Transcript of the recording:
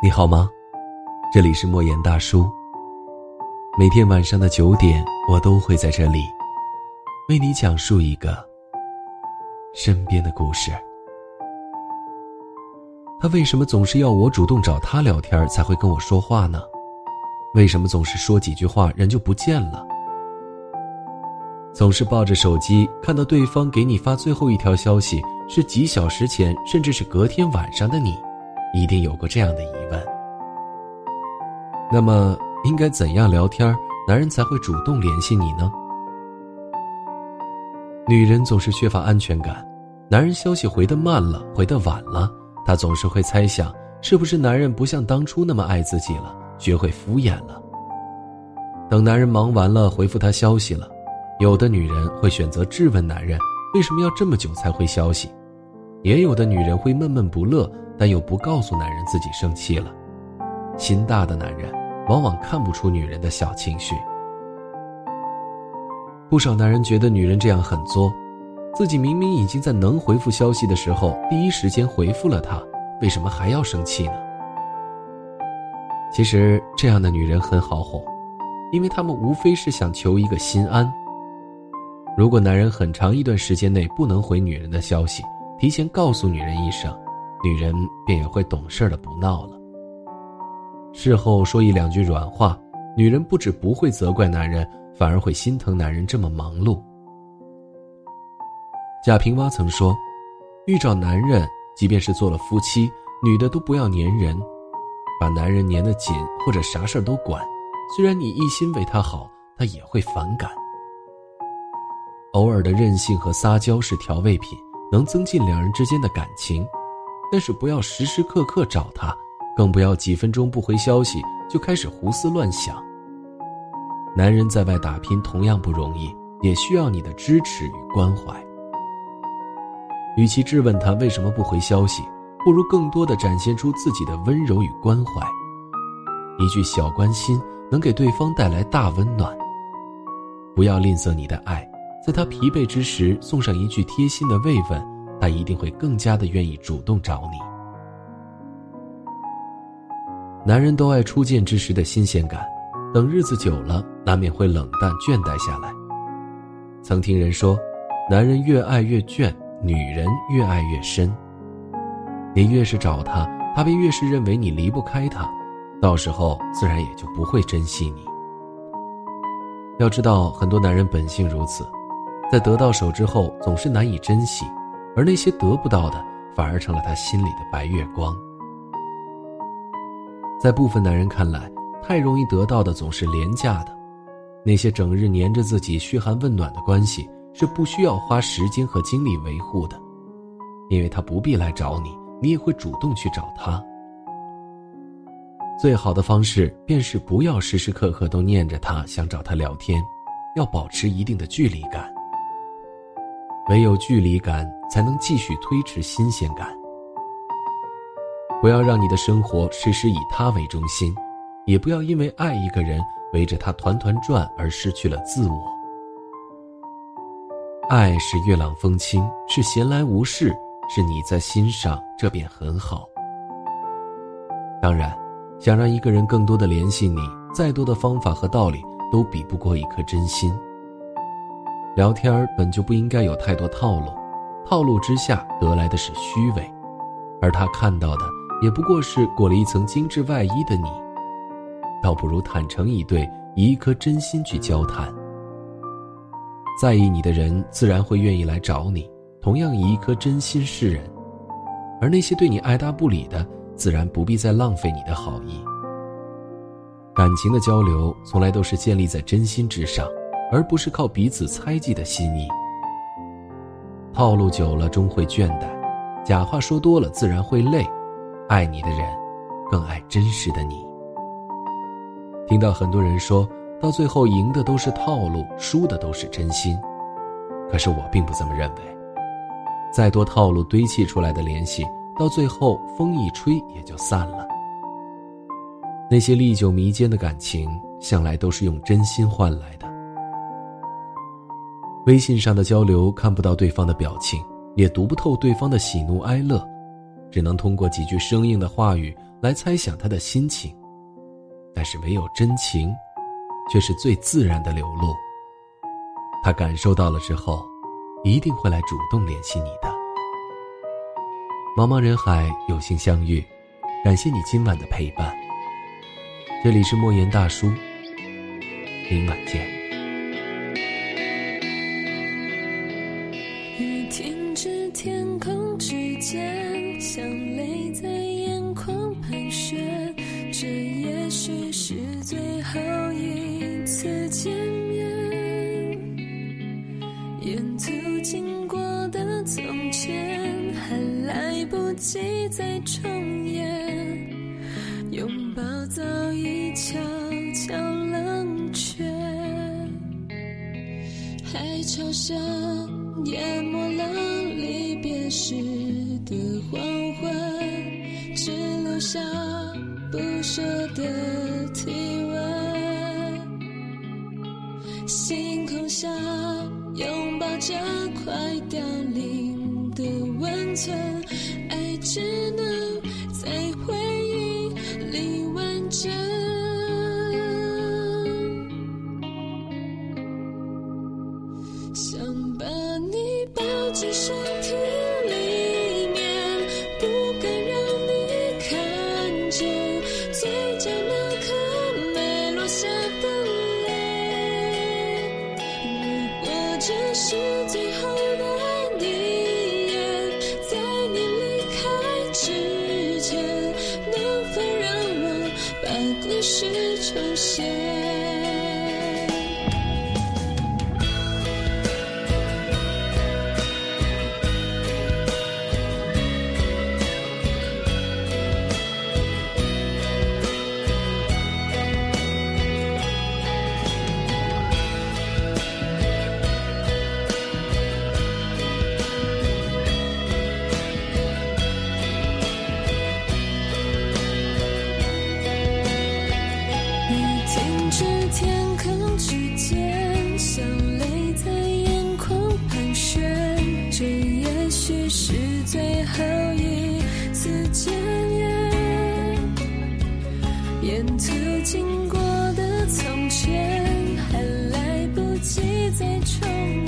你好吗？这里是莫言大叔。每天晚上的九点，我都会在这里为你讲述一个身边的故事。他为什么总是要我主动找他聊天才会跟我说话呢？为什么总是说几句话人就不见了？总是抱着手机，看到对方给你发最后一条消息是几小时前，甚至是隔天晚上的你。一定有过这样的疑问。那么，应该怎样聊天，男人才会主动联系你呢？女人总是缺乏安全感，男人消息回得慢了，回得晚了，她总是会猜想，是不是男人不像当初那么爱自己了，学会敷衍了。等男人忙完了，回复她消息了，有的女人会选择质问男人为什么要这么久才回消息，也有的女人会闷闷不乐。但又不告诉男人自己生气了，心大的男人往往看不出女人的小情绪。不少男人觉得女人这样很作，自己明明已经在能回复消息的时候第一时间回复了她，为什么还要生气呢？其实这样的女人很好哄，因为她们无非是想求一个心安。如果男人很长一段时间内不能回女人的消息，提前告诉女人一声。女人便也会懂事的不闹了。事后说一两句软话，女人不止不会责怪男人，反而会心疼男人这么忙碌。贾平凹曾说：“遇找男人，即便是做了夫妻，女的都不要粘人，把男人粘得紧，或者啥事儿都管。虽然你一心为他好，他也会反感。偶尔的任性和撒娇是调味品，能增进两人之间的感情。”但是不要时时刻刻找他，更不要几分钟不回消息就开始胡思乱想。男人在外打拼同样不容易，也需要你的支持与关怀。与其质问他为什么不回消息，不如更多的展现出自己的温柔与关怀。一句小关心能给对方带来大温暖。不要吝啬你的爱，在他疲惫之时送上一句贴心的慰问。他一定会更加的愿意主动找你。男人都爱初见之时的新鲜感，等日子久了，难免会冷淡倦怠下来。曾听人说，男人越爱越倦，女人越爱越深。你越是找他，他便越是认为你离不开他，到时候自然也就不会珍惜你。要知道，很多男人本性如此，在得到手之后，总是难以珍惜。而那些得不到的，反而成了他心里的白月光。在部分男人看来，太容易得到的总是廉价的，那些整日黏着自己嘘寒问暖的关系，是不需要花时间和精力维护的，因为他不必来找你，你也会主动去找他。最好的方式便是不要时时刻刻都念着他，想找他聊天，要保持一定的距离感。唯有距离感，才能继续推迟新鲜感。不要让你的生活时时以他为中心，也不要因为爱一个人围着他团团转而失去了自我。爱是月朗风清，是闲来无事，是你在心上，这便很好。当然，想让一个人更多的联系你，再多的方法和道理都比不过一颗真心。聊天本就不应该有太多套路，套路之下得来的是虚伪，而他看到的也不过是裹了一层精致外衣的你，倒不如坦诚以对，以一颗真心去交谈。在意你的人自然会愿意来找你，同样以一颗真心示人，而那些对你爱答不理的，自然不必再浪费你的好意。感情的交流从来都是建立在真心之上。而不是靠彼此猜忌的心意。套路久了终会倦怠，假话说多了自然会累。爱你的人，更爱真实的你。听到很多人说到最后赢的都是套路，输的都是真心，可是我并不这么认为。再多套路堆砌出来的联系，到最后风一吹也就散了。那些历久弥坚的感情，向来都是用真心换来的。微信上的交流看不到对方的表情，也读不透对方的喜怒哀乐，只能通过几句生硬的话语来猜想他的心情，但是没有真情，却是最自然的流露。他感受到了之后，一定会来主动联系你的。茫茫人海，有幸相遇，感谢你今晚的陪伴。这里是莫言大叔，明晚见。来不及再重演。拥抱早已悄悄冷却，海潮声淹没了离别时的黄昏，只留下不舍的体温。星空下拥抱着快凋零的温存，爱只能在回忆里完整。想把你抱紧身沿途经过的从前，还来不及再重